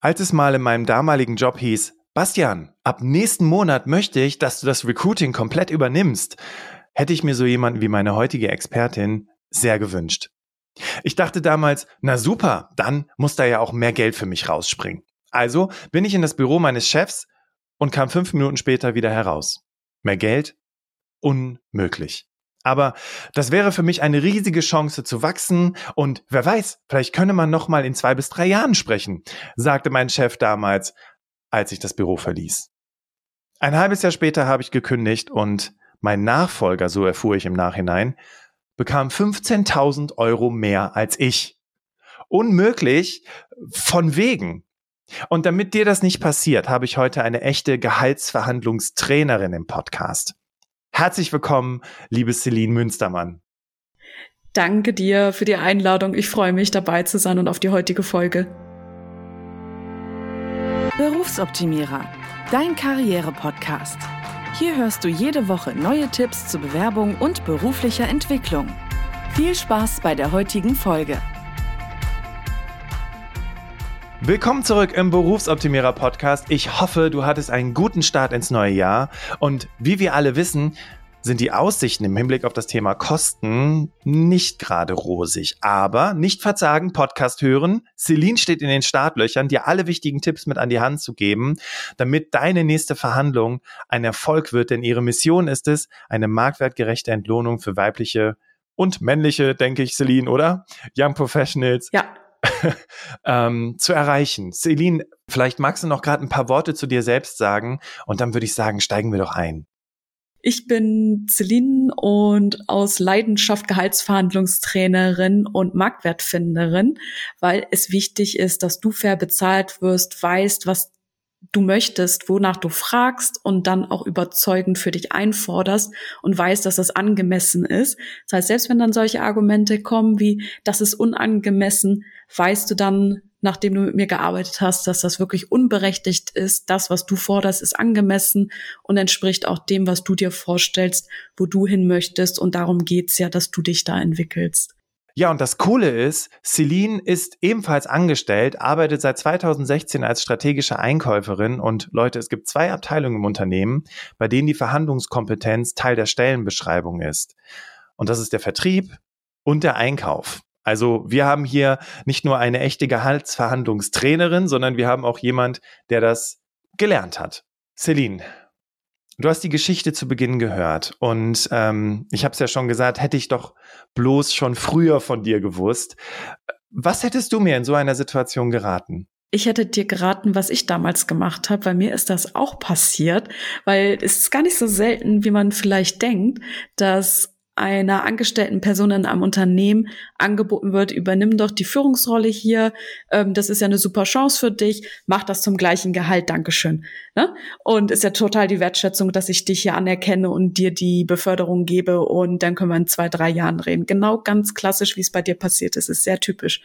Als es mal in meinem damaligen Job hieß, Bastian, ab nächsten Monat möchte ich, dass du das Recruiting komplett übernimmst, hätte ich mir so jemanden wie meine heutige Expertin sehr gewünscht. Ich dachte damals, na super, dann muss da ja auch mehr Geld für mich rausspringen. Also bin ich in das Büro meines Chefs und kam fünf Minuten später wieder heraus. Mehr Geld? Unmöglich. Aber das wäre für mich eine riesige Chance zu wachsen und wer weiß, vielleicht könne man noch mal in zwei bis drei Jahren sprechen, sagte mein Chef damals, als ich das Büro verließ. Ein halbes Jahr später habe ich gekündigt und mein Nachfolger, so erfuhr ich im Nachhinein, bekam 15.000 Euro mehr als ich. Unmöglich von wegen. Und damit dir das nicht passiert, habe ich heute eine echte Gehaltsverhandlungstrainerin im Podcast. Herzlich willkommen, liebe Celine Münstermann. Danke dir für die Einladung. Ich freue mich dabei zu sein und auf die heutige Folge. Berufsoptimierer, dein Karriere-Podcast. Hier hörst du jede Woche neue Tipps zur Bewerbung und beruflicher Entwicklung. Viel Spaß bei der heutigen Folge. Willkommen zurück im Berufsoptimierer Podcast. Ich hoffe, du hattest einen guten Start ins neue Jahr. Und wie wir alle wissen, sind die Aussichten im Hinblick auf das Thema Kosten nicht gerade rosig. Aber nicht verzagen, Podcast hören. Celine steht in den Startlöchern, dir alle wichtigen Tipps mit an die Hand zu geben, damit deine nächste Verhandlung ein Erfolg wird. Denn ihre Mission ist es, eine marktwertgerechte Entlohnung für weibliche und männliche, denke ich, Celine, oder? Young Professionals. Ja. ähm, zu erreichen. Celine, vielleicht magst du noch gerade ein paar Worte zu dir selbst sagen und dann würde ich sagen, steigen wir doch ein. Ich bin Celine und aus Leidenschaft Gehaltsverhandlungstrainerin und Marktwertfinderin, weil es wichtig ist, dass du fair bezahlt wirst, weißt, was du möchtest, wonach du fragst und dann auch überzeugend für dich einforderst und weißt, dass das angemessen ist. Das heißt, selbst wenn dann solche Argumente kommen wie, das ist unangemessen, weißt du dann, nachdem du mit mir gearbeitet hast, dass das wirklich unberechtigt ist. Das, was du forderst, ist angemessen und entspricht auch dem, was du dir vorstellst, wo du hin möchtest. Und darum geht's ja, dass du dich da entwickelst. Ja, und das Coole ist, Celine ist ebenfalls angestellt, arbeitet seit 2016 als strategische Einkäuferin und Leute, es gibt zwei Abteilungen im Unternehmen, bei denen die Verhandlungskompetenz Teil der Stellenbeschreibung ist. Und das ist der Vertrieb und der Einkauf. Also wir haben hier nicht nur eine echte Gehaltsverhandlungstrainerin, sondern wir haben auch jemand, der das gelernt hat. Celine, Du hast die Geschichte zu Beginn gehört und ähm, ich habe es ja schon gesagt, hätte ich doch bloß schon früher von dir gewusst. Was hättest du mir in so einer Situation geraten? Ich hätte dir geraten, was ich damals gemacht habe, weil mir ist das auch passiert, weil es ist gar nicht so selten, wie man vielleicht denkt, dass einer angestellten Person in einem Unternehmen angeboten wird, übernimm doch die Führungsrolle hier, ähm, das ist ja eine super Chance für dich, mach das zum gleichen Gehalt, Dankeschön. Ne? Und ist ja total die Wertschätzung, dass ich dich hier anerkenne und dir die Beförderung gebe und dann können wir in zwei, drei Jahren reden. Genau ganz klassisch, wie es bei dir passiert ist, ist sehr typisch.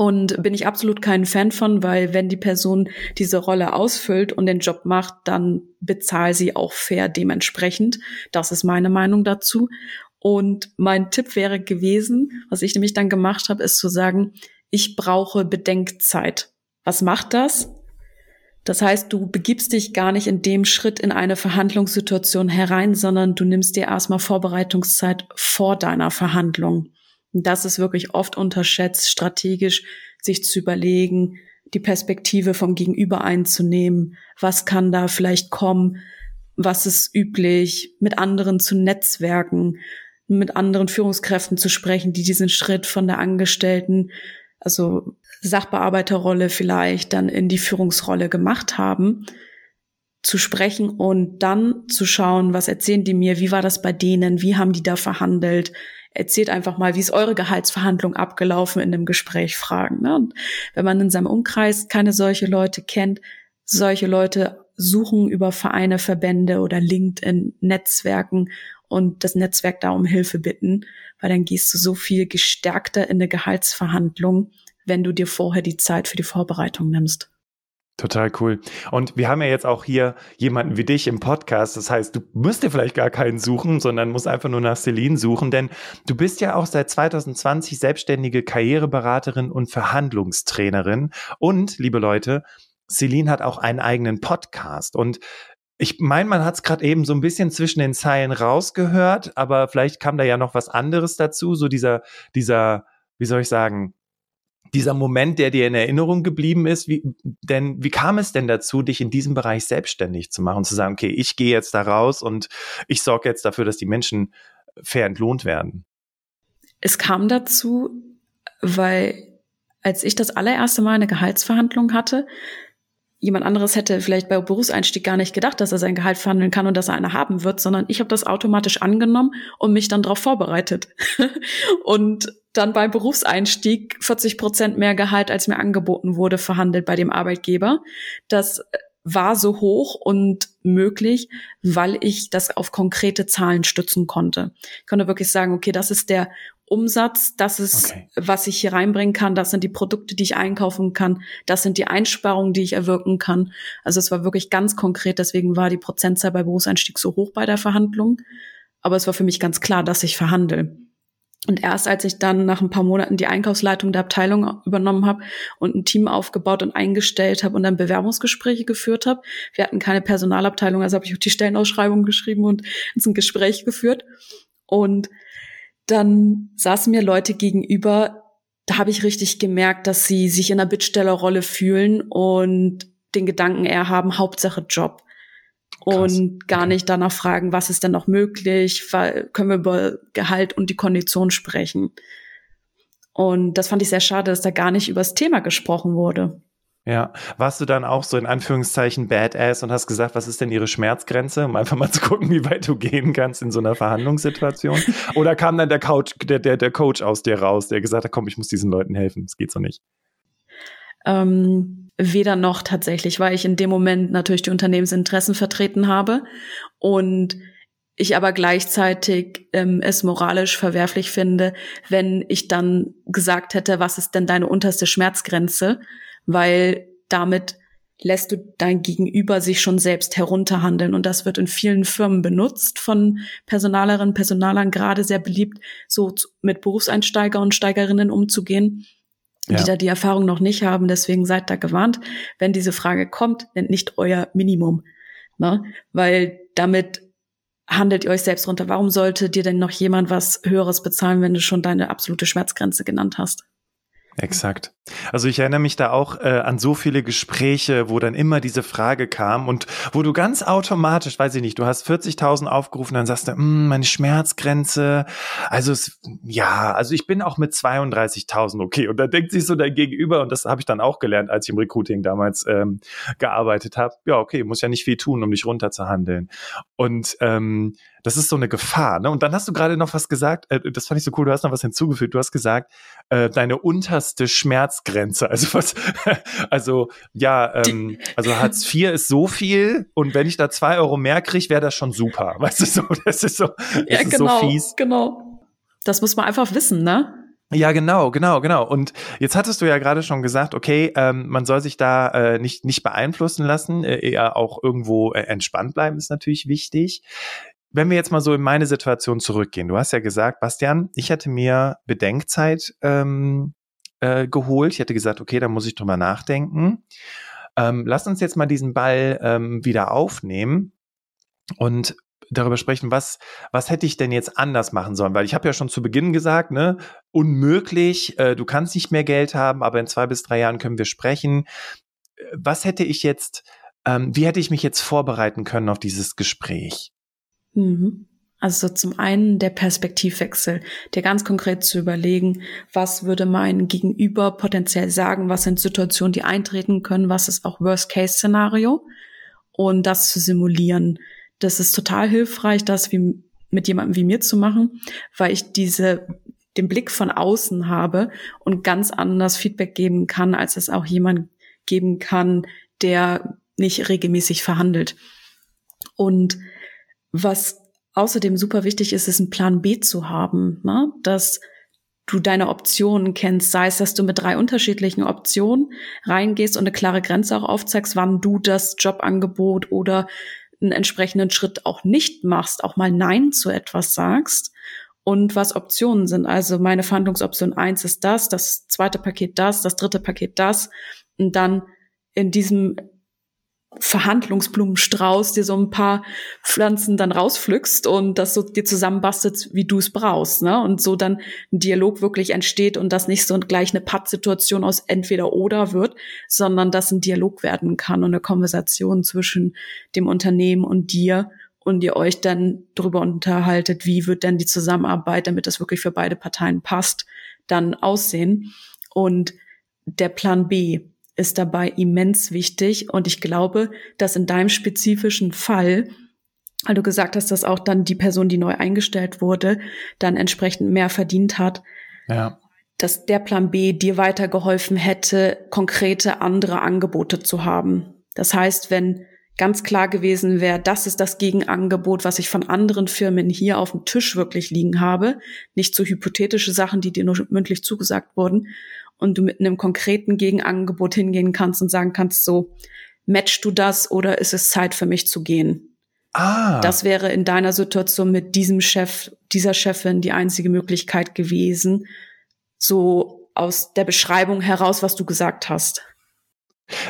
Und bin ich absolut kein Fan von, weil wenn die Person diese Rolle ausfüllt und den Job macht, dann bezahl sie auch fair dementsprechend. Das ist meine Meinung dazu. Und mein Tipp wäre gewesen, was ich nämlich dann gemacht habe, ist zu sagen, ich brauche Bedenkzeit. Was macht das? Das heißt, du begibst dich gar nicht in dem Schritt in eine Verhandlungssituation herein, sondern du nimmst dir erstmal Vorbereitungszeit vor deiner Verhandlung. Das ist wirklich oft unterschätzt, strategisch sich zu überlegen, die Perspektive vom Gegenüber einzunehmen. Was kann da vielleicht kommen? Was ist üblich? Mit anderen zu netzwerken, mit anderen Führungskräften zu sprechen, die diesen Schritt von der Angestellten, also Sachbearbeiterrolle vielleicht dann in die Führungsrolle gemacht haben, zu sprechen und dann zu schauen, was erzählen die mir, wie war das bei denen, wie haben die da verhandelt, erzählt einfach mal, wie ist eure Gehaltsverhandlung abgelaufen in dem Gespräch fragen. Ne? Und wenn man in seinem Umkreis keine solche Leute kennt, solche Leute suchen über Vereine, Verbände oder LinkedIn Netzwerken und das Netzwerk da um Hilfe bitten, weil dann gehst du so viel gestärkter in eine Gehaltsverhandlung, wenn du dir vorher die Zeit für die Vorbereitung nimmst. Total cool. Und wir haben ja jetzt auch hier jemanden wie dich im Podcast. Das heißt, du musst dir vielleicht gar keinen suchen, sondern musst einfach nur nach Celine suchen, denn du bist ja auch seit 2020 selbstständige Karriereberaterin und Verhandlungstrainerin. Und, liebe Leute, Celine hat auch einen eigenen Podcast. Und ich meine, man hat es gerade eben so ein bisschen zwischen den Zeilen rausgehört, aber vielleicht kam da ja noch was anderes dazu, so dieser, dieser, wie soll ich sagen, dieser Moment, der dir in Erinnerung geblieben ist, wie, denn wie kam es denn dazu, dich in diesem Bereich selbstständig zu machen und zu sagen, okay, ich gehe jetzt da raus und ich sorge jetzt dafür, dass die Menschen fair entlohnt werden? Es kam dazu, weil als ich das allererste Mal eine Gehaltsverhandlung hatte, jemand anderes hätte vielleicht bei Berufseinstieg gar nicht gedacht, dass er sein Gehalt verhandeln kann und dass er eine haben wird, sondern ich habe das automatisch angenommen und mich dann darauf vorbereitet. und dann beim Berufseinstieg 40 Prozent mehr Gehalt, als mir angeboten wurde, verhandelt bei dem Arbeitgeber. Das war so hoch und möglich, weil ich das auf konkrete Zahlen stützen konnte. Ich konnte wirklich sagen, okay, das ist der Umsatz, das ist, okay. was ich hier reinbringen kann, das sind die Produkte, die ich einkaufen kann, das sind die Einsparungen, die ich erwirken kann. Also es war wirklich ganz konkret, deswegen war die Prozentzahl bei Berufseinstieg so hoch bei der Verhandlung. Aber es war für mich ganz klar, dass ich verhandle. Und erst als ich dann nach ein paar Monaten die Einkaufsleitung der Abteilung übernommen habe und ein Team aufgebaut und eingestellt habe und dann Bewerbungsgespräche geführt habe, wir hatten keine Personalabteilung, also habe ich auch die Stellenausschreibung geschrieben und ein Gespräch geführt. Und dann saßen mir Leute gegenüber, da habe ich richtig gemerkt, dass sie sich in einer Bittstellerrolle fühlen und den Gedanken eher haben, Hauptsache Job. Krass. Und gar nicht danach fragen, was ist denn noch möglich, weil, können wir über Gehalt und die Kondition sprechen. Und das fand ich sehr schade, dass da gar nicht über das Thema gesprochen wurde. Ja, warst du dann auch so in Anführungszeichen Badass und hast gesagt, was ist denn ihre Schmerzgrenze, um einfach mal zu gucken, wie weit du gehen kannst in so einer Verhandlungssituation? Oder kam dann der Coach, der, der, der Coach aus dir raus, der gesagt hat, komm, ich muss diesen Leuten helfen, es geht so nicht? Ähm, weder noch tatsächlich, weil ich in dem Moment natürlich die Unternehmensinteressen vertreten habe und ich aber gleichzeitig ähm, es moralisch verwerflich finde, wenn ich dann gesagt hätte, was ist denn deine unterste Schmerzgrenze? weil damit lässt du dein Gegenüber sich schon selbst herunterhandeln. Und das wird in vielen Firmen benutzt von Personalerinnen, Personalern gerade sehr beliebt, so mit Berufseinsteiger und Steigerinnen umzugehen, ja. die da die Erfahrung noch nicht haben. Deswegen seid da gewarnt, wenn diese Frage kommt, nennt nicht euer Minimum. Ne? Weil damit handelt ihr euch selbst runter. Warum sollte dir denn noch jemand was Höheres bezahlen, wenn du schon deine absolute Schmerzgrenze genannt hast? Exakt. Also ich erinnere mich da auch äh, an so viele Gespräche, wo dann immer diese Frage kam und wo du ganz automatisch, weiß ich nicht, du hast 40.000 aufgerufen, dann sagst du, hm, meine Schmerzgrenze, also es, ja, also ich bin auch mit 32.000 okay. Und da denkt sich so dein Gegenüber, und das habe ich dann auch gelernt, als ich im Recruiting damals ähm, gearbeitet habe, ja, okay, muss ja nicht viel tun, um dich runterzuhandeln. Und ähm, das ist so eine Gefahr. Ne? Und dann hast du gerade noch was gesagt, äh, das fand ich so cool, du hast noch was hinzugefügt. Du hast gesagt, äh, deine unterste Schmerzgrenze. Also was, also ja, ähm, also Hartz IV ist so viel und wenn ich da zwei Euro mehr kriege, wäre das schon super. Weißt du so, das ist so, das ja, ist genau, so fies. Genau. Das muss man einfach wissen, ne? Ja, genau, genau, genau. Und jetzt hattest du ja gerade schon gesagt, okay, ähm, man soll sich da äh, nicht nicht beeinflussen lassen, äh, eher auch irgendwo äh, entspannt bleiben ist natürlich wichtig wenn wir jetzt mal so in meine Situation zurückgehen, du hast ja gesagt, Bastian, ich hätte mir Bedenkzeit ähm, äh, geholt. Ich hätte gesagt, okay, da muss ich drüber nachdenken. Ähm, lass uns jetzt mal diesen Ball ähm, wieder aufnehmen und darüber sprechen, was, was hätte ich denn jetzt anders machen sollen? Weil ich habe ja schon zu Beginn gesagt, ne, unmöglich, äh, du kannst nicht mehr Geld haben, aber in zwei bis drei Jahren können wir sprechen. Was hätte ich jetzt, ähm, wie hätte ich mich jetzt vorbereiten können auf dieses Gespräch? Mhm. Also zum einen der Perspektivwechsel, dir ganz konkret zu überlegen, was würde mein Gegenüber potenziell sagen, was sind Situationen, die eintreten können, was ist auch Worst-Case-Szenario und das zu simulieren. Das ist total hilfreich, das wie mit jemandem wie mir zu machen, weil ich diese den Blick von außen habe und ganz anders Feedback geben kann, als es auch jemand geben kann, der nicht regelmäßig verhandelt. Und was außerdem super wichtig ist, ist ein Plan B zu haben, ne? dass du deine Optionen kennst, sei es, dass du mit drei unterschiedlichen Optionen reingehst und eine klare Grenze auch aufzeigst, wann du das Jobangebot oder einen entsprechenden Schritt auch nicht machst, auch mal Nein zu etwas sagst und was Optionen sind. Also meine Verhandlungsoption eins ist das, das zweite Paket das, das dritte Paket das und dann in diesem Verhandlungsblumenstrauß dir so ein paar Pflanzen dann rauspflückst und das so dir zusammenbastet, wie du es brauchst, ne? Und so dann ein Dialog wirklich entsteht und das nicht so gleich eine Pattsituation aus entweder oder wird, sondern dass ein Dialog werden kann und eine Konversation zwischen dem Unternehmen und dir und ihr euch dann darüber unterhaltet, wie wird denn die Zusammenarbeit, damit das wirklich für beide Parteien passt, dann aussehen. Und der Plan B, ist dabei immens wichtig. Und ich glaube, dass in deinem spezifischen Fall, weil du gesagt hast, dass auch dann die Person, die neu eingestellt wurde, dann entsprechend mehr verdient hat, ja. dass der Plan B dir weitergeholfen hätte, konkrete andere Angebote zu haben. Das heißt, wenn ganz klar gewesen wäre, das ist das Gegenangebot, was ich von anderen Firmen hier auf dem Tisch wirklich liegen habe, nicht so hypothetische Sachen, die dir nur mündlich zugesagt wurden, und du mit einem konkreten Gegenangebot hingehen kannst und sagen kannst, so, matchst du das oder ist es Zeit für mich zu gehen? Ah. Das wäre in deiner Situation mit diesem Chef, dieser Chefin die einzige Möglichkeit gewesen, so aus der Beschreibung heraus, was du gesagt hast.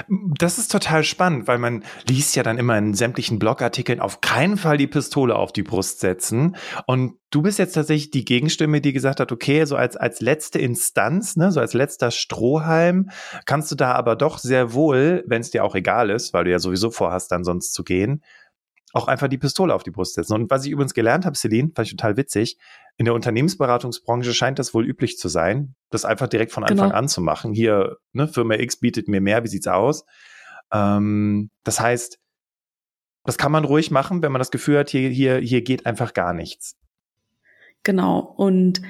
Das ist total spannend, weil man liest ja dann immer in sämtlichen Blogartikeln auf keinen Fall die Pistole auf die Brust setzen. Und du bist jetzt tatsächlich die Gegenstimme, die gesagt hat, okay, so als, als letzte Instanz, ne, so als letzter Strohhalm, kannst du da aber doch sehr wohl, wenn es dir auch egal ist, weil du ja sowieso vorhast, dann sonst zu gehen, auch einfach die Pistole auf die Brust setzen. Und was ich übrigens gelernt habe, Celine, fand ich total witzig, in der Unternehmensberatungsbranche scheint das wohl üblich zu sein, das einfach direkt von Anfang genau. an zu machen. Hier, ne, Firma X bietet mir mehr, wie sieht's aus? Ähm, das heißt, das kann man ruhig machen, wenn man das Gefühl hat, hier, hier, hier geht einfach gar nichts. Genau. Und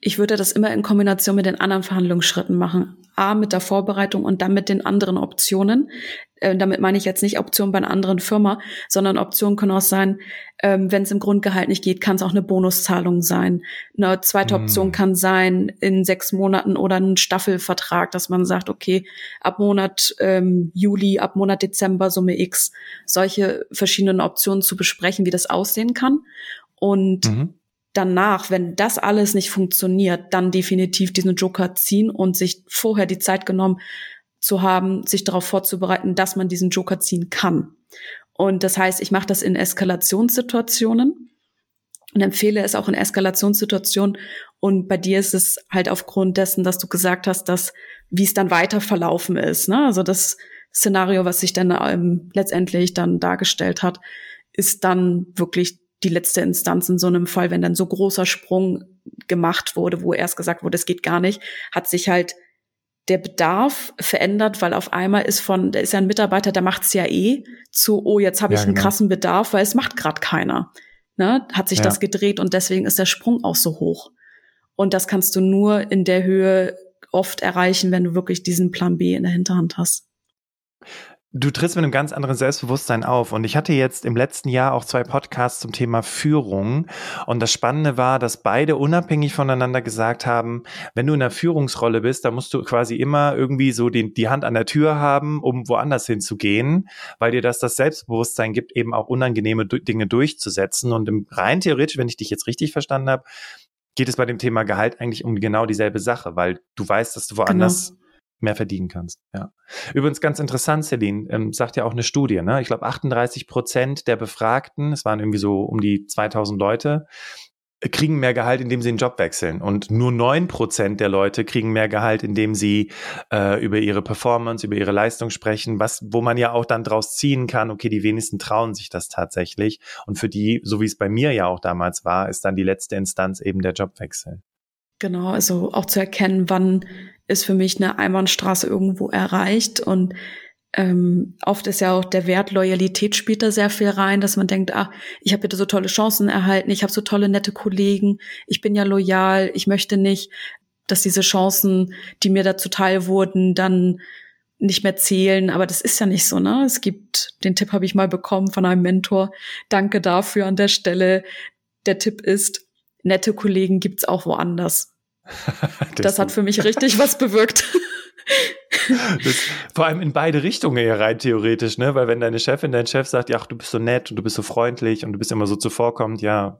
ich würde das immer in Kombination mit den anderen Verhandlungsschritten machen. A, mit der Vorbereitung und dann mit den anderen Optionen. Äh, damit meine ich jetzt nicht Optionen bei einer anderen Firma, sondern Optionen können auch sein, ähm, wenn es im Grundgehalt nicht geht, kann es auch eine Bonuszahlung sein. Eine zweite mm. Option kann sein, in sechs Monaten oder ein Staffelvertrag, dass man sagt, okay, ab Monat ähm, Juli, ab Monat Dezember Summe X. Solche verschiedenen Optionen zu besprechen, wie das aussehen kann. Und mhm danach, wenn das alles nicht funktioniert, dann definitiv diesen Joker ziehen und sich vorher die Zeit genommen zu haben, sich darauf vorzubereiten, dass man diesen Joker ziehen kann. Und das heißt, ich mache das in Eskalationssituationen und empfehle es auch in Eskalationssituationen. Und bei dir ist es halt aufgrund dessen, dass du gesagt hast, dass wie es dann weiter verlaufen ist. Ne? Also das Szenario, was sich dann ähm, letztendlich dann dargestellt hat, ist dann wirklich die letzte Instanz in so einem Fall, wenn dann so großer Sprung gemacht wurde, wo erst gesagt wurde, es geht gar nicht, hat sich halt der Bedarf verändert, weil auf einmal ist von, da ist ja ein Mitarbeiter, der macht's ja eh, zu, oh, jetzt habe ich ja, einen genau. krassen Bedarf, weil es macht gerade keiner. Ne? Hat sich ja. das gedreht und deswegen ist der Sprung auch so hoch. Und das kannst du nur in der Höhe oft erreichen, wenn du wirklich diesen Plan B in der Hinterhand hast. Du trittst mit einem ganz anderen Selbstbewusstsein auf. Und ich hatte jetzt im letzten Jahr auch zwei Podcasts zum Thema Führung. Und das Spannende war, dass beide unabhängig voneinander gesagt haben, wenn du in einer Führungsrolle bist, dann musst du quasi immer irgendwie so die, die Hand an der Tür haben, um woanders hinzugehen, weil dir das das Selbstbewusstsein gibt, eben auch unangenehme Dinge durchzusetzen. Und im rein theoretisch, wenn ich dich jetzt richtig verstanden habe, geht es bei dem Thema Gehalt eigentlich um genau dieselbe Sache, weil du weißt, dass du woanders genau mehr verdienen kannst. Ja. Übrigens ganz interessant, Celine, ähm, sagt ja auch eine Studie, ne? Ich glaube 38 Prozent der Befragten, es waren irgendwie so um die 2000 Leute, kriegen mehr Gehalt, indem sie den Job wechseln. Und nur neun Prozent der Leute kriegen mehr Gehalt, indem sie äh, über ihre Performance, über ihre Leistung sprechen, was, wo man ja auch dann draus ziehen kann, okay, die wenigsten trauen sich das tatsächlich. Und für die, so wie es bei mir ja auch damals war, ist dann die letzte Instanz eben der Jobwechsel. Genau, also auch zu erkennen, wann ist für mich eine Einbahnstraße irgendwo erreicht und ähm, oft ist ja auch der Wert Loyalität spielt da sehr viel rein, dass man denkt, ach, ich habe bitte so tolle Chancen erhalten, ich habe so tolle nette Kollegen, ich bin ja loyal, ich möchte nicht, dass diese Chancen, die mir da zuteil wurden, dann nicht mehr zählen, aber das ist ja nicht so, ne? Es gibt, den Tipp habe ich mal bekommen von einem Mentor. Danke dafür an der Stelle. Der Tipp ist, nette Kollegen gibt's auch woanders. das hat für mich richtig was bewirkt. Das, vor allem in beide Richtungen ja rein theoretisch, ne? Weil wenn deine Chefin, dein Chef sagt, ja, du bist so nett und du bist so freundlich und du bist immer so zuvorkommend, ja,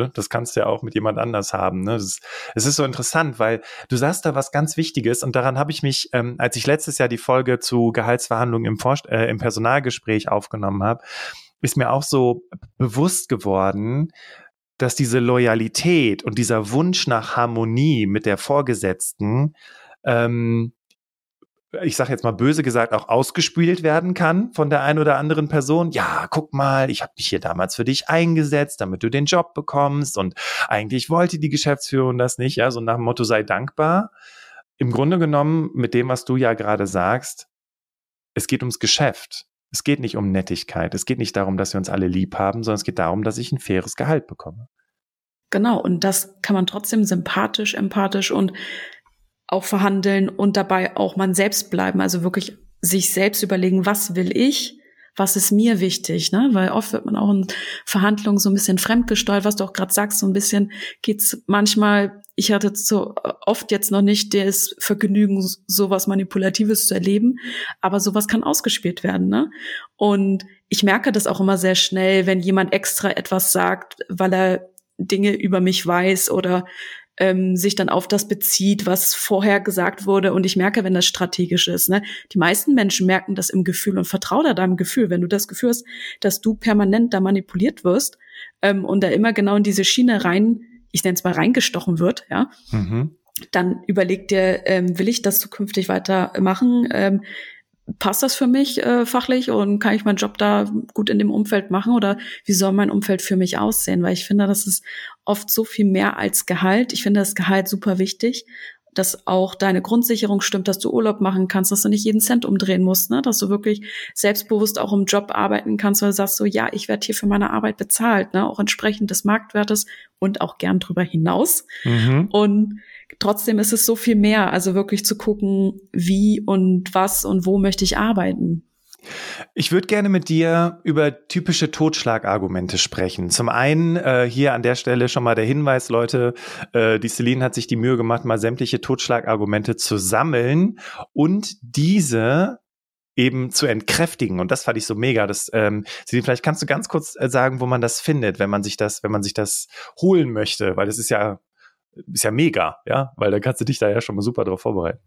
ne, das kannst du ja auch mit jemand anders haben. Ne? Es ist so interessant, weil du sagst da was ganz Wichtiges und daran habe ich mich, ähm, als ich letztes Jahr die Folge zu Gehaltsverhandlungen im, Vor äh, im Personalgespräch aufgenommen habe, ist mir auch so bewusst geworden, dass diese Loyalität und dieser Wunsch nach Harmonie mit der Vorgesetzten ähm, ich sage jetzt mal böse gesagt, auch ausgespielt werden kann von der einen oder anderen Person. Ja, guck mal, ich habe mich hier damals für dich eingesetzt, damit du den Job bekommst und eigentlich wollte die Geschäftsführung das nicht. Ja, so nach dem Motto sei dankbar. Im Grunde genommen, mit dem, was du ja gerade sagst, es geht ums Geschäft. Es geht nicht um Nettigkeit. Es geht nicht darum, dass wir uns alle lieb haben, sondern es geht darum, dass ich ein faires Gehalt bekomme. Genau, und das kann man trotzdem sympathisch, empathisch und auch verhandeln und dabei auch man selbst bleiben, also wirklich sich selbst überlegen, was will ich, was ist mir wichtig, ne? Weil oft wird man auch in Verhandlungen so ein bisschen fremdgesteuert, was du auch gerade sagst, so ein bisschen geht's manchmal, ich hatte so oft jetzt noch nicht das Vergnügen, sowas Manipulatives zu erleben, aber sowas kann ausgespielt werden, ne? Und ich merke das auch immer sehr schnell, wenn jemand extra etwas sagt, weil er Dinge über mich weiß oder ähm, sich dann auf das bezieht, was vorher gesagt wurde. Und ich merke, wenn das strategisch ist. Ne? Die meisten Menschen merken das im Gefühl und vertraue da deinem Gefühl. Wenn du das Gefühl hast, dass du permanent da manipuliert wirst ähm, und da immer genau in diese Schiene rein, ich nenne es mal reingestochen wird, ja, mhm. dann überleg dir, ähm, will ich das zukünftig weitermachen? Ähm, passt das für mich äh, fachlich und kann ich meinen Job da gut in dem Umfeld machen oder wie soll mein Umfeld für mich aussehen? Weil ich finde, das ist oft so viel mehr als Gehalt. Ich finde das Gehalt super wichtig, dass auch deine Grundsicherung stimmt, dass du Urlaub machen kannst, dass du nicht jeden Cent umdrehen musst, ne? dass du wirklich selbstbewusst auch im Job arbeiten kannst, weil du sagst so, ja, ich werde hier für meine Arbeit bezahlt, ne? auch entsprechend des Marktwertes und auch gern drüber hinaus. Mhm. Und trotzdem ist es so viel mehr, also wirklich zu gucken, wie und was und wo möchte ich arbeiten. Ich würde gerne mit dir über typische Totschlagargumente sprechen. Zum einen äh, hier an der Stelle schon mal der Hinweis, Leute, äh, die Celine hat sich die Mühe gemacht, mal sämtliche Totschlagargumente zu sammeln und diese eben zu entkräftigen. Und das fand ich so mega. Das, ähm, Celine, vielleicht kannst du ganz kurz äh, sagen, wo man das findet, wenn man sich das, wenn man sich das holen möchte, weil das ist ja ist ja mega, ja, weil da kannst du dich da ja schon mal super drauf vorbereiten.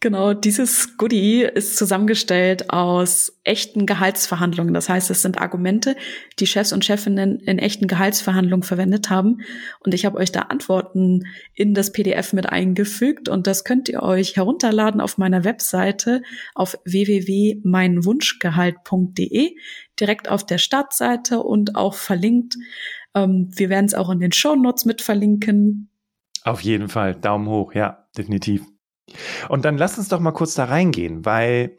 Genau, dieses Goodie ist zusammengestellt aus echten Gehaltsverhandlungen. Das heißt, es sind Argumente, die Chefs und Chefinnen in echten Gehaltsverhandlungen verwendet haben. Und ich habe euch da Antworten in das PDF mit eingefügt. Und das könnt ihr euch herunterladen auf meiner Webseite auf www.meinwunschgehalt.de, direkt auf der Startseite und auch verlinkt. Ähm, wir werden es auch in den Show Notes mit verlinken. Auf jeden Fall. Daumen hoch, ja, definitiv. Und dann lass uns doch mal kurz da reingehen, weil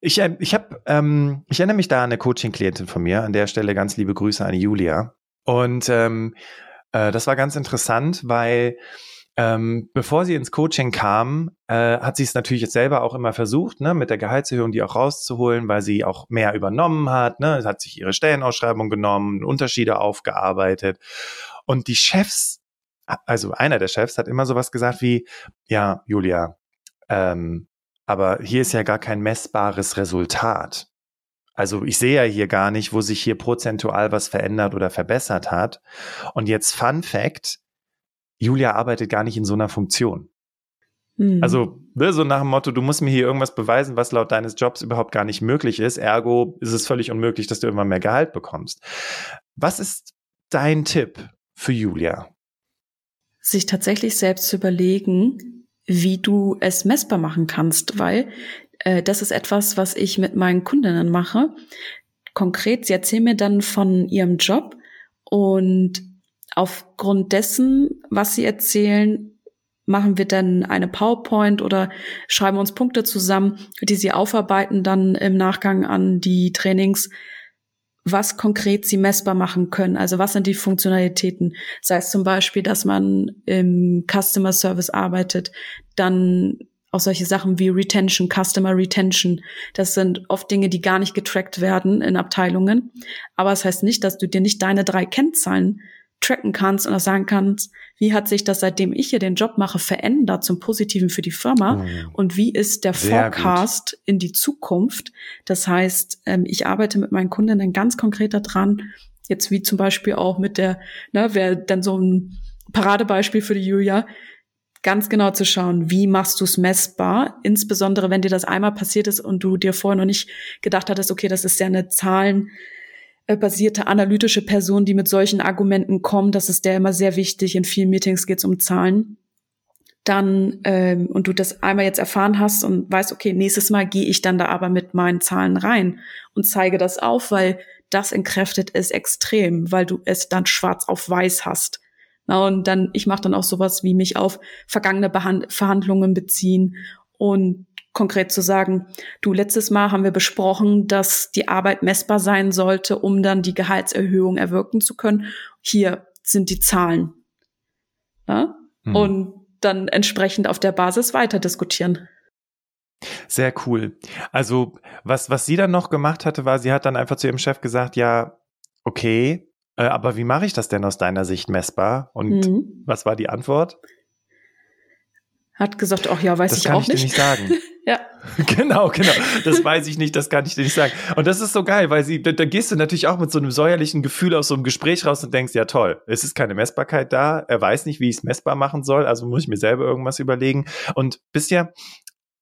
ich, äh, ich habe, ähm, ich erinnere mich da an eine Coaching-Klientin von mir. An der Stelle ganz liebe Grüße an Julia. Und ähm, äh, das war ganz interessant, weil ähm, bevor sie ins Coaching kam, äh, hat sie es natürlich jetzt selber auch immer versucht, ne, mit der Gehaltserhöhung die auch rauszuholen, weil sie auch mehr übernommen hat. Ne, hat sich ihre Stellenausschreibung genommen, Unterschiede aufgearbeitet. Und die Chefs also einer der Chefs hat immer sowas gesagt wie, ja, Julia, ähm, aber hier ist ja gar kein messbares Resultat. Also ich sehe ja hier gar nicht, wo sich hier prozentual was verändert oder verbessert hat. Und jetzt Fun Fact, Julia arbeitet gar nicht in so einer Funktion. Mhm. Also ne, so nach dem Motto, du musst mir hier irgendwas beweisen, was laut deines Jobs überhaupt gar nicht möglich ist. Ergo ist es völlig unmöglich, dass du irgendwann mehr Gehalt bekommst. Was ist dein Tipp für Julia? Sich tatsächlich selbst zu überlegen, wie du es messbar machen kannst, weil äh, das ist etwas, was ich mit meinen Kundinnen mache. Konkret, sie erzählen mir dann von ihrem Job und aufgrund dessen, was sie erzählen, machen wir dann eine PowerPoint oder schreiben uns Punkte zusammen, die sie aufarbeiten dann im Nachgang an die Trainings, was konkret sie messbar machen können. Also was sind die Funktionalitäten? Sei es zum Beispiel, dass man im Customer Service arbeitet, dann auch solche Sachen wie Retention, Customer Retention. Das sind oft Dinge, die gar nicht getrackt werden in Abteilungen. Aber es das heißt nicht, dass du dir nicht deine drei Kennzahlen tracken kannst und auch sagen kannst, wie hat sich das, seitdem ich hier den Job mache, verändert zum Positiven für die Firma oh, und wie ist der Forecast gut. in die Zukunft. Das heißt, ähm, ich arbeite mit meinen Kunden ganz konkret daran, jetzt wie zum Beispiel auch mit der, ne, wäre dann so ein Paradebeispiel für die Julia, ganz genau zu schauen, wie machst du es messbar, insbesondere wenn dir das einmal passiert ist und du dir vorher noch nicht gedacht hattest, okay, das ist ja eine Zahlen basierte analytische Person, die mit solchen Argumenten kommt, das ist der immer sehr wichtig. In vielen Meetings geht es um Zahlen. Dann, ähm, und du das einmal jetzt erfahren hast und weißt, okay, nächstes Mal gehe ich dann da aber mit meinen Zahlen rein und zeige das auf, weil das entkräftet es extrem, weil du es dann schwarz auf weiß hast. Na, und dann, ich mache dann auch sowas wie mich auf vergangene Behand Verhandlungen beziehen und konkret zu sagen, du, letztes Mal haben wir besprochen, dass die Arbeit messbar sein sollte, um dann die Gehaltserhöhung erwirken zu können. Hier sind die Zahlen. Ja? Mhm. Und dann entsprechend auf der Basis weiter diskutieren. Sehr cool. Also, was, was sie dann noch gemacht hatte, war, sie hat dann einfach zu ihrem Chef gesagt, ja, okay, äh, aber wie mache ich das denn aus deiner Sicht messbar? Und mhm. was war die Antwort? Hat gesagt, ach ja, weiß das ich auch nicht. Das kann ich dir nicht sagen. ja. Genau, genau. Das weiß ich nicht, das kann ich dir nicht sagen. Und das ist so geil, weil sie, da, da, gehst du natürlich auch mit so einem säuerlichen Gefühl aus so einem Gespräch raus und denkst, ja toll, es ist keine Messbarkeit da, er weiß nicht, wie ich es messbar machen soll, also muss ich mir selber irgendwas überlegen. Und bisher,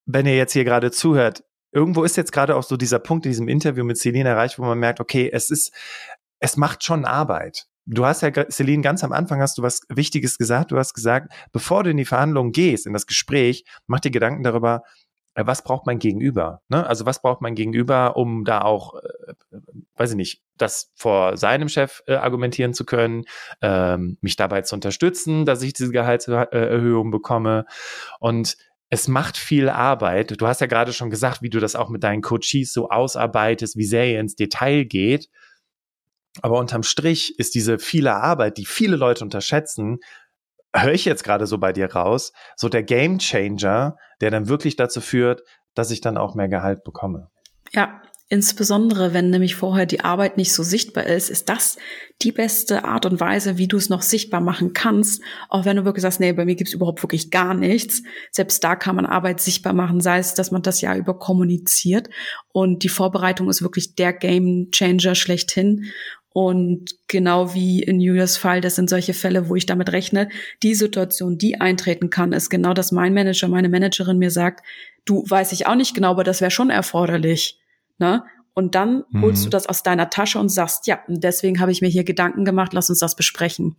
wenn ihr jetzt hier gerade zuhört, irgendwo ist jetzt gerade auch so dieser Punkt in diesem Interview mit Celine erreicht, wo man merkt, okay, es ist, es macht schon Arbeit. Du hast ja, Celine, ganz am Anfang hast du was Wichtiges gesagt. Du hast gesagt, bevor du in die Verhandlungen gehst, in das Gespräch, mach dir Gedanken darüber, was braucht mein Gegenüber? Ne? Also was braucht mein Gegenüber, um da auch, äh, weiß ich nicht, das vor seinem Chef äh, argumentieren zu können, ähm, mich dabei zu unterstützen, dass ich diese Gehaltserhöhung bekomme. Und es macht viel Arbeit. Du hast ja gerade schon gesagt, wie du das auch mit deinen Coaches so ausarbeitest, wie sehr ihr ins Detail geht. Aber unterm Strich ist diese viele Arbeit, die viele Leute unterschätzen, höre ich jetzt gerade so bei dir raus, so der Game Changer, der dann wirklich dazu führt, dass ich dann auch mehr Gehalt bekomme. Ja, insbesondere wenn nämlich vorher die Arbeit nicht so sichtbar ist, ist das die beste Art und Weise, wie du es noch sichtbar machen kannst. Auch wenn du wirklich sagst, nee, bei mir gibt's überhaupt wirklich gar nichts. Selbst da kann man Arbeit sichtbar machen, sei es, dass man das Jahr über kommuniziert. Und die Vorbereitung ist wirklich der Game Changer schlechthin. Und genau wie in Julias Fall, das sind solche Fälle, wo ich damit rechne, die Situation, die eintreten kann, ist genau, dass mein Manager, meine Managerin mir sagt, du weiß ich auch nicht genau, aber das wäre schon erforderlich. Ne? Und dann mhm. holst du das aus deiner Tasche und sagst, ja, deswegen habe ich mir hier Gedanken gemacht, lass uns das besprechen.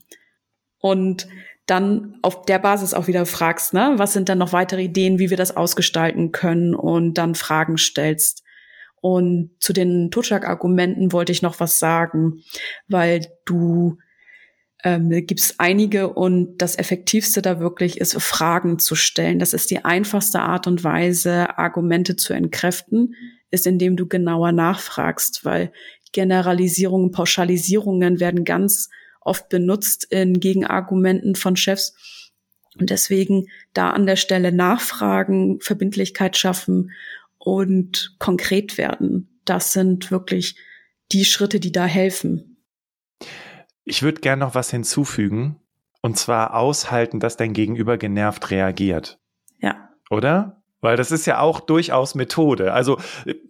Und dann auf der Basis auch wieder fragst, ne, was sind dann noch weitere Ideen, wie wir das ausgestalten können und dann Fragen stellst. Und zu den Totschlagargumenten wollte ich noch was sagen, weil du ähm, gibst einige und das Effektivste da wirklich ist, Fragen zu stellen. Das ist die einfachste Art und Weise, Argumente zu entkräften, ist, indem du genauer nachfragst, weil Generalisierungen, Pauschalisierungen werden ganz oft benutzt in Gegenargumenten von Chefs. Und deswegen da an der Stelle nachfragen, Verbindlichkeit schaffen und konkret werden. Das sind wirklich die Schritte, die da helfen. Ich würde gerne noch was hinzufügen. Und zwar aushalten, dass dein Gegenüber genervt reagiert. Ja. Oder? Weil das ist ja auch durchaus Methode. Also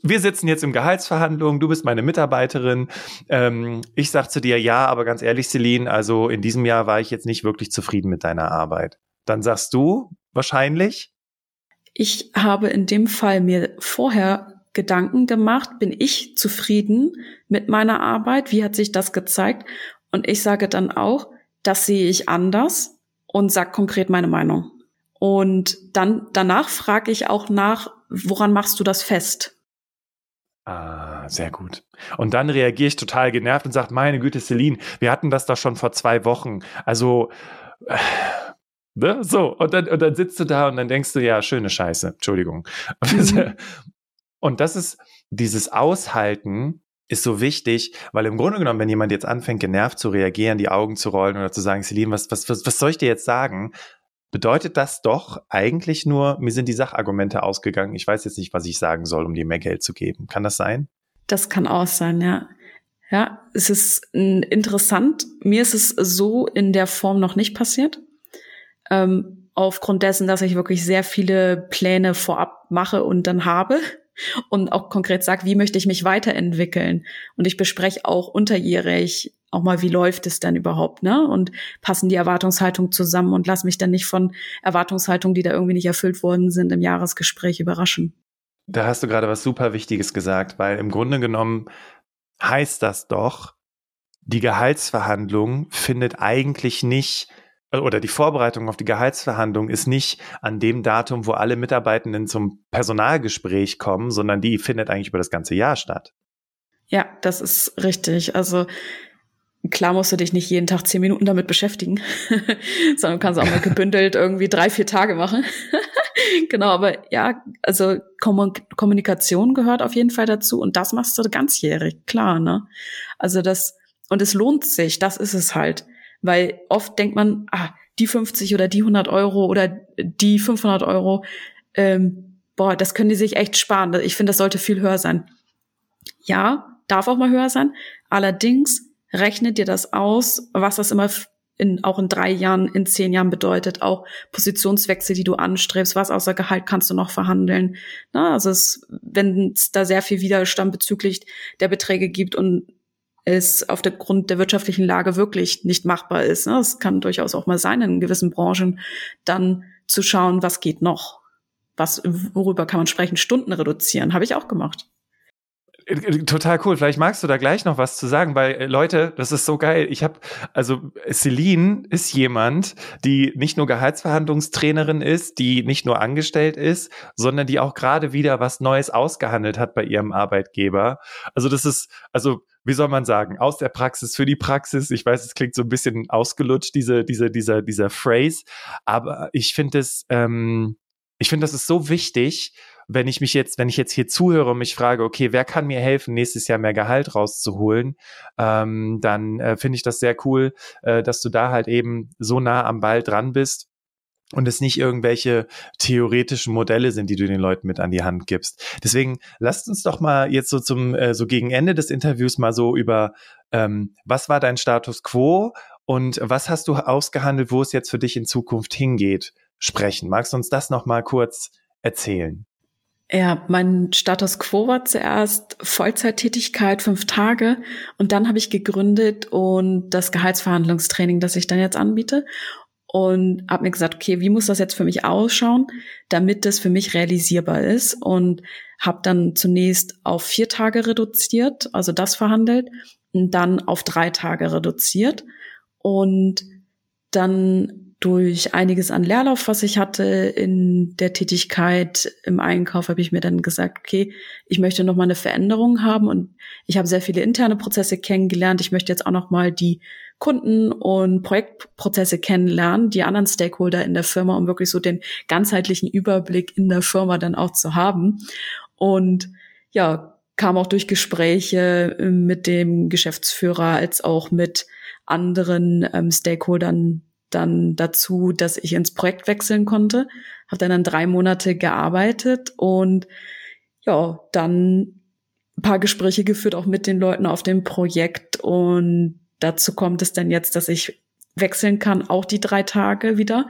wir sitzen jetzt im Gehaltsverhandlungen, du bist meine Mitarbeiterin. Ähm, ich sag zu dir, ja, aber ganz ehrlich, Celine, also in diesem Jahr war ich jetzt nicht wirklich zufrieden mit deiner Arbeit. Dann sagst du wahrscheinlich, ich habe in dem Fall mir vorher Gedanken gemacht, bin ich zufrieden mit meiner Arbeit? Wie hat sich das gezeigt? Und ich sage dann auch, das sehe ich anders und sag konkret meine Meinung. Und dann danach frage ich auch nach, woran machst du das fest? Ah, sehr gut. Und dann reagiere ich total genervt und sage, meine Güte, Celine, wir hatten das doch schon vor zwei Wochen. Also äh, Ne? So, und dann, und dann sitzt du da und dann denkst du, ja, schöne Scheiße, Entschuldigung. Mhm. Und das ist dieses Aushalten, ist so wichtig, weil im Grunde genommen, wenn jemand jetzt anfängt, genervt zu reagieren, die Augen zu rollen oder zu sagen, Celine, was, was, was, was soll ich dir jetzt sagen? Bedeutet das doch eigentlich nur, mir sind die Sachargumente ausgegangen. Ich weiß jetzt nicht, was ich sagen soll, um dir mehr Geld zu geben. Kann das sein? Das kann auch sein, ja. Ja, es ist interessant. Mir ist es so in der Form noch nicht passiert. Ähm, aufgrund dessen, dass ich wirklich sehr viele Pläne vorab mache und dann habe und auch konkret sage, wie möchte ich mich weiterentwickeln. Und ich bespreche auch unterjährig auch mal, wie läuft es denn überhaupt, ne? Und passen die Erwartungshaltung zusammen und lass mich dann nicht von Erwartungshaltungen, die da irgendwie nicht erfüllt worden sind, im Jahresgespräch überraschen. Da hast du gerade was super Wichtiges gesagt, weil im Grunde genommen heißt das doch, die Gehaltsverhandlung findet eigentlich nicht oder die Vorbereitung auf die Gehaltsverhandlung ist nicht an dem Datum, wo alle Mitarbeitenden zum Personalgespräch kommen, sondern die findet eigentlich über das ganze Jahr statt. Ja, das ist richtig. Also klar musst du dich nicht jeden Tag zehn Minuten damit beschäftigen, sondern kannst auch mal gebündelt irgendwie drei, vier Tage machen. genau, aber ja, also Kommunikation gehört auf jeden Fall dazu und das machst du ganzjährig, klar, ne? Also das, und es lohnt sich, das ist es halt. Weil oft denkt man, ah, die 50 oder die 100 Euro oder die 500 Euro, ähm, boah, das können die sich echt sparen. Ich finde, das sollte viel höher sein. Ja, darf auch mal höher sein. Allerdings rechnet dir das aus, was das immer in, auch in drei Jahren, in zehn Jahren bedeutet, auch Positionswechsel, die du anstrebst, was außer Gehalt kannst du noch verhandeln. Na, also es, wenn es da sehr viel Widerstand bezüglich der Beträge gibt und es auf der Grund der wirtschaftlichen Lage wirklich nicht machbar ist. Ne? Es kann durchaus auch mal sein in gewissen Branchen, dann zu schauen, was geht noch. Was, worüber kann man sprechen? Stunden reduzieren. Habe ich auch gemacht. Total cool. Vielleicht magst du da gleich noch was zu sagen, weil äh, Leute, das ist so geil. Ich habe also Celine ist jemand, die nicht nur Gehaltsverhandlungstrainerin ist, die nicht nur angestellt ist, sondern die auch gerade wieder was Neues ausgehandelt hat bei ihrem Arbeitgeber. Also das ist also wie soll man sagen, aus der Praxis für die Praxis. Ich weiß, es klingt so ein bisschen ausgelutscht, diese, diese, dieser, dieser Phrase, aber ich finde es, ähm, ich finde, das ist so wichtig wenn ich mich jetzt, wenn ich jetzt hier zuhöre und mich frage, okay, wer kann mir helfen, nächstes Jahr mehr Gehalt rauszuholen, ähm, dann äh, finde ich das sehr cool, äh, dass du da halt eben so nah am Ball dran bist und es nicht irgendwelche theoretischen Modelle sind, die du den Leuten mit an die Hand gibst. Deswegen lasst uns doch mal jetzt so zum äh, so gegen Ende des Interviews mal so über ähm, was war dein Status quo und was hast du ausgehandelt, wo es jetzt für dich in Zukunft hingeht, sprechen. Magst du uns das noch mal kurz erzählen? Ja, mein Status quo war zuerst Vollzeittätigkeit, fünf Tage. Und dann habe ich gegründet und das Gehaltsverhandlungstraining, das ich dann jetzt anbiete. Und habe mir gesagt, okay, wie muss das jetzt für mich ausschauen, damit das für mich realisierbar ist. Und habe dann zunächst auf vier Tage reduziert, also das verhandelt, und dann auf drei Tage reduziert. Und dann durch einiges an Leerlauf, was ich hatte in der Tätigkeit im Einkauf, habe ich mir dann gesagt, okay, ich möchte noch mal eine Veränderung haben und ich habe sehr viele interne Prozesse kennengelernt. Ich möchte jetzt auch noch mal die Kunden und Projektprozesse kennenlernen, die anderen Stakeholder in der Firma, um wirklich so den ganzheitlichen Überblick in der Firma dann auch zu haben. Und ja, kam auch durch Gespräche mit dem Geschäftsführer als auch mit anderen ähm, Stakeholdern dann dazu, dass ich ins Projekt wechseln konnte. Habe dann, dann drei Monate gearbeitet und ja, dann ein paar Gespräche geführt, auch mit den Leuten auf dem Projekt. Und dazu kommt es dann jetzt, dass ich wechseln kann, auch die drei Tage wieder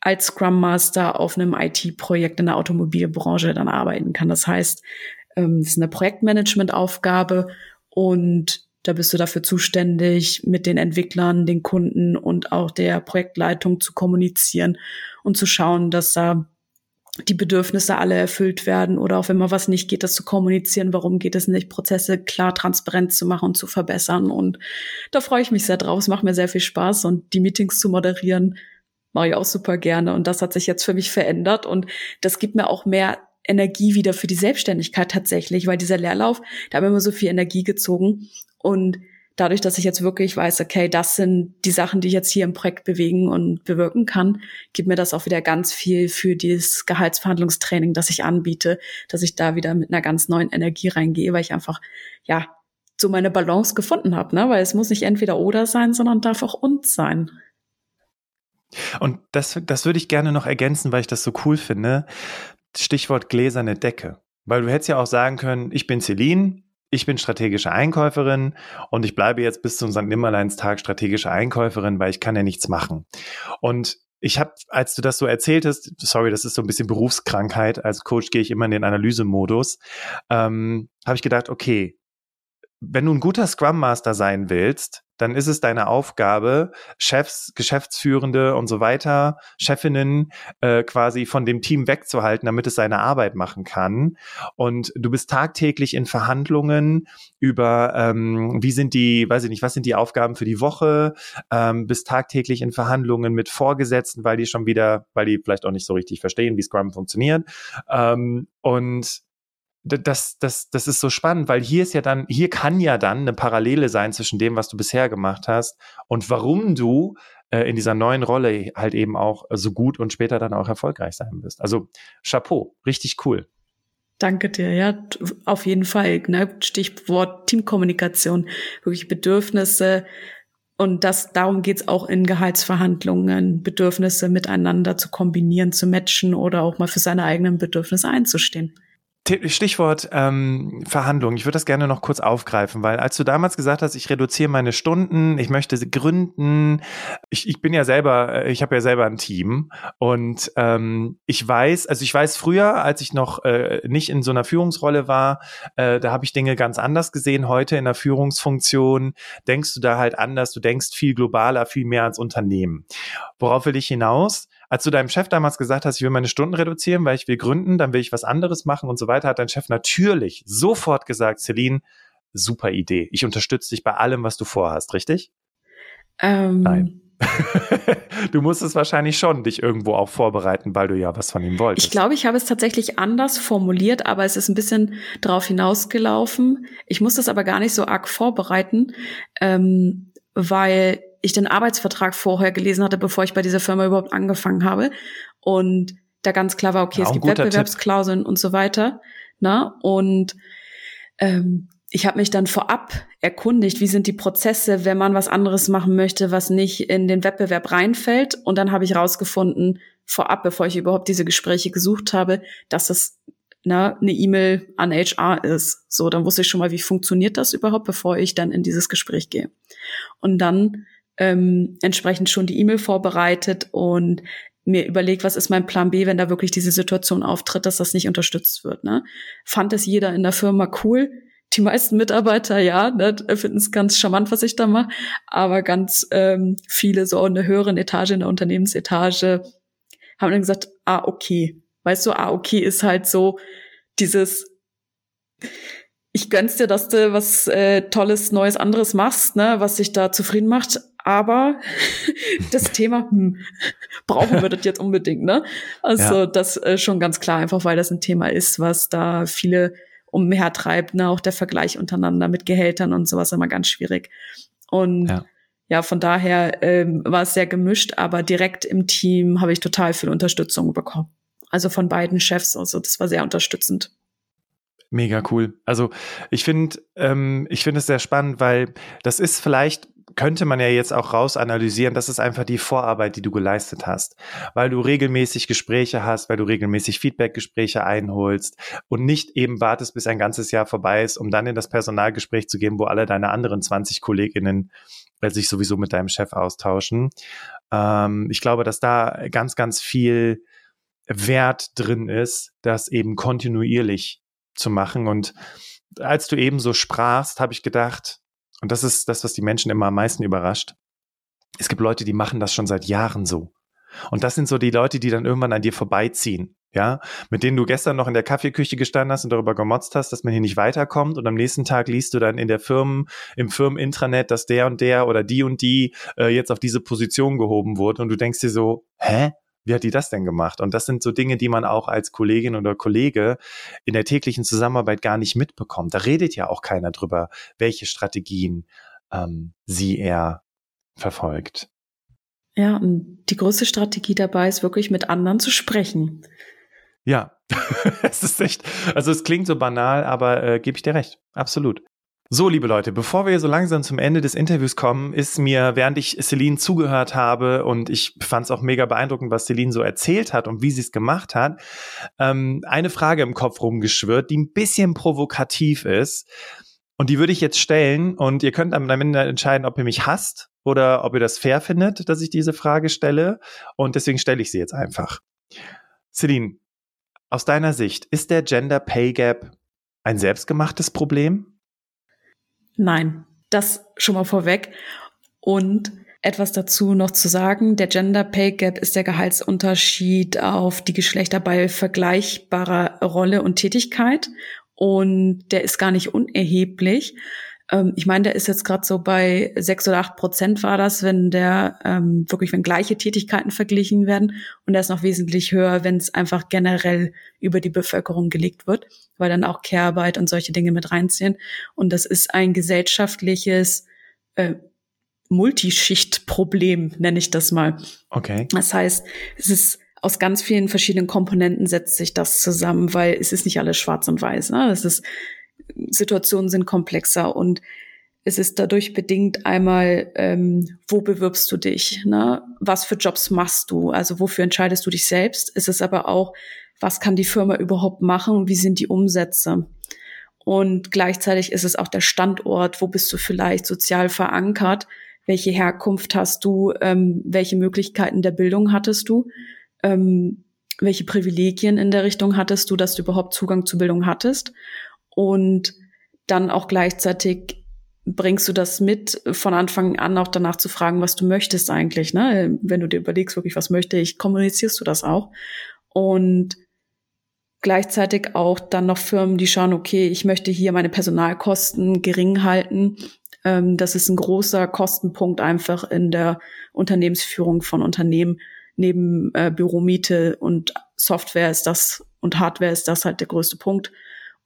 als Scrum Master auf einem IT-Projekt in der Automobilbranche dann arbeiten kann. Das heißt, ähm, es ist eine Projektmanagement-Aufgabe und da bist du dafür zuständig, mit den Entwicklern, den Kunden und auch der Projektleitung zu kommunizieren und zu schauen, dass da die Bedürfnisse alle erfüllt werden oder auch wenn mal was nicht geht, das zu kommunizieren, warum geht es nicht, Prozesse klar transparent zu machen und zu verbessern. Und da freue ich mich sehr drauf. Es macht mir sehr viel Spaß und die Meetings zu moderieren mache ich auch super gerne. Und das hat sich jetzt für mich verändert und das gibt mir auch mehr Energie wieder für die Selbstständigkeit tatsächlich, weil dieser Leerlauf, da haben wir immer so viel Energie gezogen und dadurch, dass ich jetzt wirklich weiß, okay, das sind die Sachen, die ich jetzt hier im Projekt bewegen und bewirken kann, gibt mir das auch wieder ganz viel für dieses Gehaltsverhandlungstraining, das ich anbiete, dass ich da wieder mit einer ganz neuen Energie reingehe, weil ich einfach, ja, so meine Balance gefunden habe, ne? Weil es muss nicht entweder oder sein, sondern darf auch und sein. Und das, das würde ich gerne noch ergänzen, weil ich das so cool finde. Stichwort gläserne Decke. Weil du hättest ja auch sagen können, ich bin Celine, ich bin strategische Einkäuferin und ich bleibe jetzt bis zum St. Nimmerleins-Tag strategische Einkäuferin, weil ich kann ja nichts machen. Und ich habe, als du das so erzähltest, sorry, das ist so ein bisschen Berufskrankheit, als Coach gehe ich immer in den Analysemodus, ähm, habe ich gedacht, okay, wenn du ein guter Scrum Master sein willst, dann ist es deine Aufgabe, Chefs, Geschäftsführende und so weiter, Chefinnen äh, quasi von dem Team wegzuhalten, damit es seine Arbeit machen kann. Und du bist tagtäglich in Verhandlungen über, ähm, wie sind die, weiß ich nicht, was sind die Aufgaben für die Woche, ähm, bist tagtäglich in Verhandlungen mit Vorgesetzten, weil die schon wieder, weil die vielleicht auch nicht so richtig verstehen, wie Scrum funktioniert. Ähm, und das, das, das ist so spannend, weil hier ist ja dann, hier kann ja dann eine Parallele sein zwischen dem, was du bisher gemacht hast und warum du äh, in dieser neuen Rolle halt eben auch so gut und später dann auch erfolgreich sein wirst. Also Chapeau, richtig cool. Danke dir, ja, auf jeden Fall. Ne? Stichwort Teamkommunikation, wirklich Bedürfnisse und das, darum geht's auch in Gehaltsverhandlungen, Bedürfnisse miteinander zu kombinieren, zu matchen oder auch mal für seine eigenen Bedürfnisse einzustehen. Stichwort ähm, Verhandlungen. Ich würde das gerne noch kurz aufgreifen, weil als du damals gesagt hast, ich reduziere meine Stunden, ich möchte sie gründen, ich, ich bin ja selber, äh, ich habe ja selber ein Team und ähm, ich weiß, also ich weiß früher, als ich noch äh, nicht in so einer Führungsrolle war, äh, da habe ich Dinge ganz anders gesehen. Heute in der Führungsfunktion denkst du da halt anders, du denkst viel globaler, viel mehr als Unternehmen. Worauf will ich hinaus? Als du deinem Chef damals gesagt hast, ich will meine Stunden reduzieren, weil ich will gründen, dann will ich was anderes machen und so weiter, hat dein Chef natürlich sofort gesagt, Celine, super Idee. Ich unterstütze dich bei allem, was du vorhast, richtig? Ähm, Nein. du musstest wahrscheinlich schon dich irgendwo auch vorbereiten, weil du ja was von ihm wolltest. Ich glaube, ich habe es tatsächlich anders formuliert, aber es ist ein bisschen drauf hinausgelaufen. Ich muss das aber gar nicht so arg vorbereiten, ähm, weil ich den Arbeitsvertrag vorher gelesen hatte, bevor ich bei dieser Firma überhaupt angefangen habe. Und da ganz klar war, okay, ja, es gibt Wettbewerbsklauseln Tipp. und so weiter. Na? Ne? Und ähm, ich habe mich dann vorab erkundigt, wie sind die Prozesse, wenn man was anderes machen möchte, was nicht in den Wettbewerb reinfällt. Und dann habe ich rausgefunden, vorab, bevor ich überhaupt diese Gespräche gesucht habe, dass das na, ne, eine E-Mail an HR ist. So, dann wusste ich schon mal, wie funktioniert das überhaupt, bevor ich dann in dieses Gespräch gehe. Und dann ähm, entsprechend schon die E-Mail vorbereitet und mir überlegt, was ist mein Plan B, wenn da wirklich diese Situation auftritt, dass das nicht unterstützt wird. Ne? Fand es jeder in der Firma cool? Die meisten Mitarbeiter, ja, ne, finden es ganz charmant, was ich da mache, aber ganz ähm, viele so in der höheren Etage, in der Unternehmensetage, haben dann gesagt, ah, okay. Weißt du, ah, okay ist halt so dieses, ich gönn's dir, dass du was äh, Tolles, Neues, anderes machst, ne, was dich da zufrieden macht, aber das Thema hm, brauchen wir das jetzt unbedingt, ne? Also ja. das äh, schon ganz klar, einfach weil das ein Thema ist, was da viele umhertreibt, ne? Auch der Vergleich untereinander mit Gehältern und sowas immer ganz schwierig. Und ja, ja von daher ähm, war es sehr gemischt, aber direkt im Team habe ich total viel Unterstützung bekommen. Also von beiden Chefs, also das war sehr unterstützend. Mega cool. Also ich finde, ähm, ich finde es sehr spannend, weil das ist vielleicht könnte man ja jetzt auch raus analysieren, das ist einfach die Vorarbeit, die du geleistet hast, weil du regelmäßig Gespräche hast, weil du regelmäßig Feedbackgespräche einholst und nicht eben wartest, bis ein ganzes Jahr vorbei ist, um dann in das Personalgespräch zu gehen, wo alle deine anderen 20 Kolleginnen sich sowieso mit deinem Chef austauschen. Ähm, ich glaube, dass da ganz, ganz viel Wert drin ist, das eben kontinuierlich zu machen. Und als du eben so sprachst, habe ich gedacht, und das ist das, was die Menschen immer am meisten überrascht. Es gibt Leute, die machen das schon seit Jahren so. Und das sind so die Leute, die dann irgendwann an dir vorbeiziehen. Ja, mit denen du gestern noch in der Kaffeeküche gestanden hast und darüber gemotzt hast, dass man hier nicht weiterkommt und am nächsten Tag liest du dann in der Firmen, im Firmenintranet, dass der und der oder die und die äh, jetzt auf diese Position gehoben wurde und du denkst dir so, hä? Wie hat die das denn gemacht? Und das sind so Dinge, die man auch als Kollegin oder Kollege in der täglichen Zusammenarbeit gar nicht mitbekommt. Da redet ja auch keiner drüber, welche Strategien ähm, sie eher verfolgt. Ja, und die größte Strategie dabei ist wirklich mit anderen zu sprechen. Ja, es ist echt, also es klingt so banal, aber äh, gebe ich dir recht, absolut. So, liebe Leute, bevor wir so langsam zum Ende des Interviews kommen, ist mir, während ich Celine zugehört habe und ich fand es auch mega beeindruckend, was Celine so erzählt hat und wie sie es gemacht hat, ähm, eine Frage im Kopf rumgeschwirrt, die ein bisschen provokativ ist. Und die würde ich jetzt stellen und ihr könnt am Ende entscheiden, ob ihr mich hasst oder ob ihr das fair findet, dass ich diese Frage stelle. Und deswegen stelle ich sie jetzt einfach. Celine, aus deiner Sicht, ist der Gender Pay Gap ein selbstgemachtes Problem? Nein, das schon mal vorweg. Und etwas dazu noch zu sagen. Der Gender Pay Gap ist der Gehaltsunterschied auf die Geschlechter bei vergleichbarer Rolle und Tätigkeit. Und der ist gar nicht unerheblich. Ähm, ich meine, der ist jetzt gerade so bei sechs oder acht Prozent war das, wenn der ähm, wirklich, wenn gleiche Tätigkeiten verglichen werden. Und der ist noch wesentlich höher, wenn es einfach generell über die Bevölkerung gelegt wird, weil dann auch Care-Arbeit und solche Dinge mit reinziehen. Und das ist ein gesellschaftliches äh, Multischichtproblem, nenne ich das mal. Okay. Das heißt, es ist aus ganz vielen verschiedenen Komponenten setzt sich das zusammen, weil es ist nicht alles schwarz und weiß. Ne? Es ist, Situationen sind komplexer und es ist dadurch bedingt einmal, ähm, wo bewirbst du dich, ne? was für Jobs machst du, also wofür entscheidest du dich selbst. Es ist aber auch, was kann die Firma überhaupt machen? Wie sind die Umsätze. Und gleichzeitig ist es auch der Standort, wo bist du vielleicht sozial verankert? Welche Herkunft hast du, ähm, welche Möglichkeiten der Bildung hattest du, ähm, welche Privilegien in der Richtung hattest du, dass du überhaupt Zugang zu Bildung hattest und dann auch gleichzeitig bringst du das mit, von Anfang an auch danach zu fragen, was du möchtest eigentlich, ne? Wenn du dir überlegst, wirklich, was möchte ich, kommunizierst du das auch. Und gleichzeitig auch dann noch Firmen, die schauen, okay, ich möchte hier meine Personalkosten gering halten ähm, das ist ein großer Kostenpunkt einfach in der Unternehmensführung von Unternehmen. Neben äh, Büromiete und Software ist das und Hardware ist das halt der größte Punkt.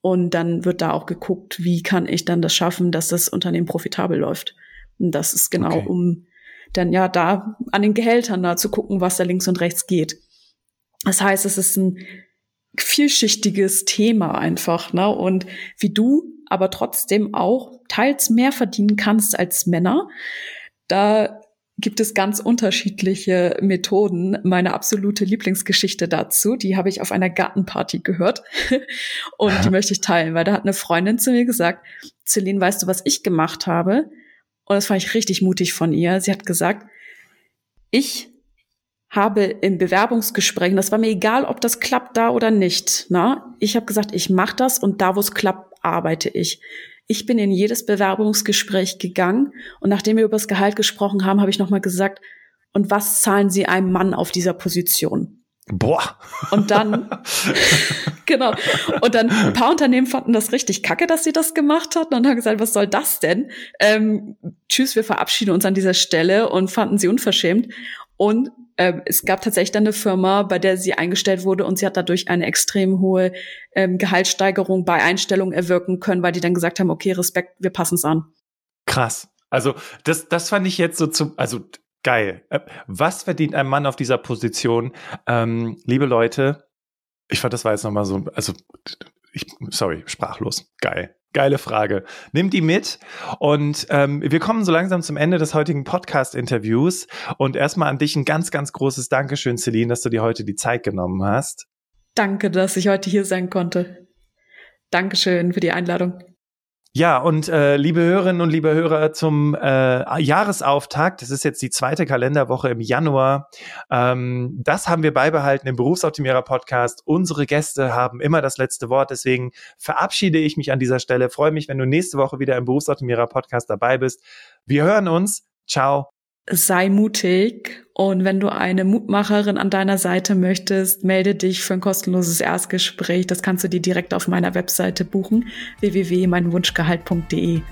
Und dann wird da auch geguckt, wie kann ich dann das schaffen, dass das Unternehmen profitabel läuft. Und das ist genau, okay. um dann ja da an den Gehältern da zu gucken, was da links und rechts geht. Das heißt, es ist ein vielschichtiges Thema einfach, ne? Und wie du aber trotzdem auch teils mehr verdienen kannst als Männer. Da gibt es ganz unterschiedliche Methoden. Meine absolute Lieblingsgeschichte dazu, die habe ich auf einer Gartenparty gehört und die möchte ich teilen, weil da hat eine Freundin zu mir gesagt, Celine, weißt du, was ich gemacht habe? Und das fand ich richtig mutig von ihr. Sie hat gesagt, ich habe im Bewerbungsgespräch, das war mir egal, ob das klappt da oder nicht, na, ich habe gesagt, ich mache das und da, wo es klappt, arbeite ich. Ich bin in jedes Bewerbungsgespräch gegangen und nachdem wir über das Gehalt gesprochen haben, habe ich nochmal gesagt, und was zahlen Sie einem Mann auf dieser Position? Boah. Und dann, genau. Und dann ein paar Unternehmen fanden das richtig kacke, dass sie das gemacht hatten und haben gesagt, was soll das denn? Ähm, tschüss, wir verabschieden uns an dieser Stelle und fanden sie unverschämt. Und ähm, es gab tatsächlich dann eine Firma, bei der sie eingestellt wurde und sie hat dadurch eine extrem hohe ähm, Gehaltssteigerung bei Einstellung erwirken können, weil die dann gesagt haben, okay, Respekt, wir passen es an. Krass. Also das, das fand ich jetzt so zum, also geil. Äh, was verdient ein Mann auf dieser Position? Ähm, liebe Leute, ich fand, das war jetzt nochmal so, also ich, sorry, sprachlos. Geil. Geile Frage. Nimm die mit und ähm, wir kommen so langsam zum Ende des heutigen Podcast-Interviews und erstmal an dich ein ganz, ganz großes Dankeschön, Celine, dass du dir heute die Zeit genommen hast. Danke, dass ich heute hier sein konnte. Dankeschön für die Einladung. Ja, und äh, liebe Hörerinnen und liebe Hörer zum äh, Jahresauftakt, das ist jetzt die zweite Kalenderwoche im Januar, ähm, das haben wir beibehalten im Berufsoptimierer Podcast. Unsere Gäste haben immer das letzte Wort, deswegen verabschiede ich mich an dieser Stelle. Freue mich, wenn du nächste Woche wieder im Berufsoptimierer Podcast dabei bist. Wir hören uns. Ciao sei mutig und wenn du eine Mutmacherin an deiner Seite möchtest, melde dich für ein kostenloses Erstgespräch. Das kannst du dir direkt auf meiner Webseite buchen, www.meinwunschgehalt.de.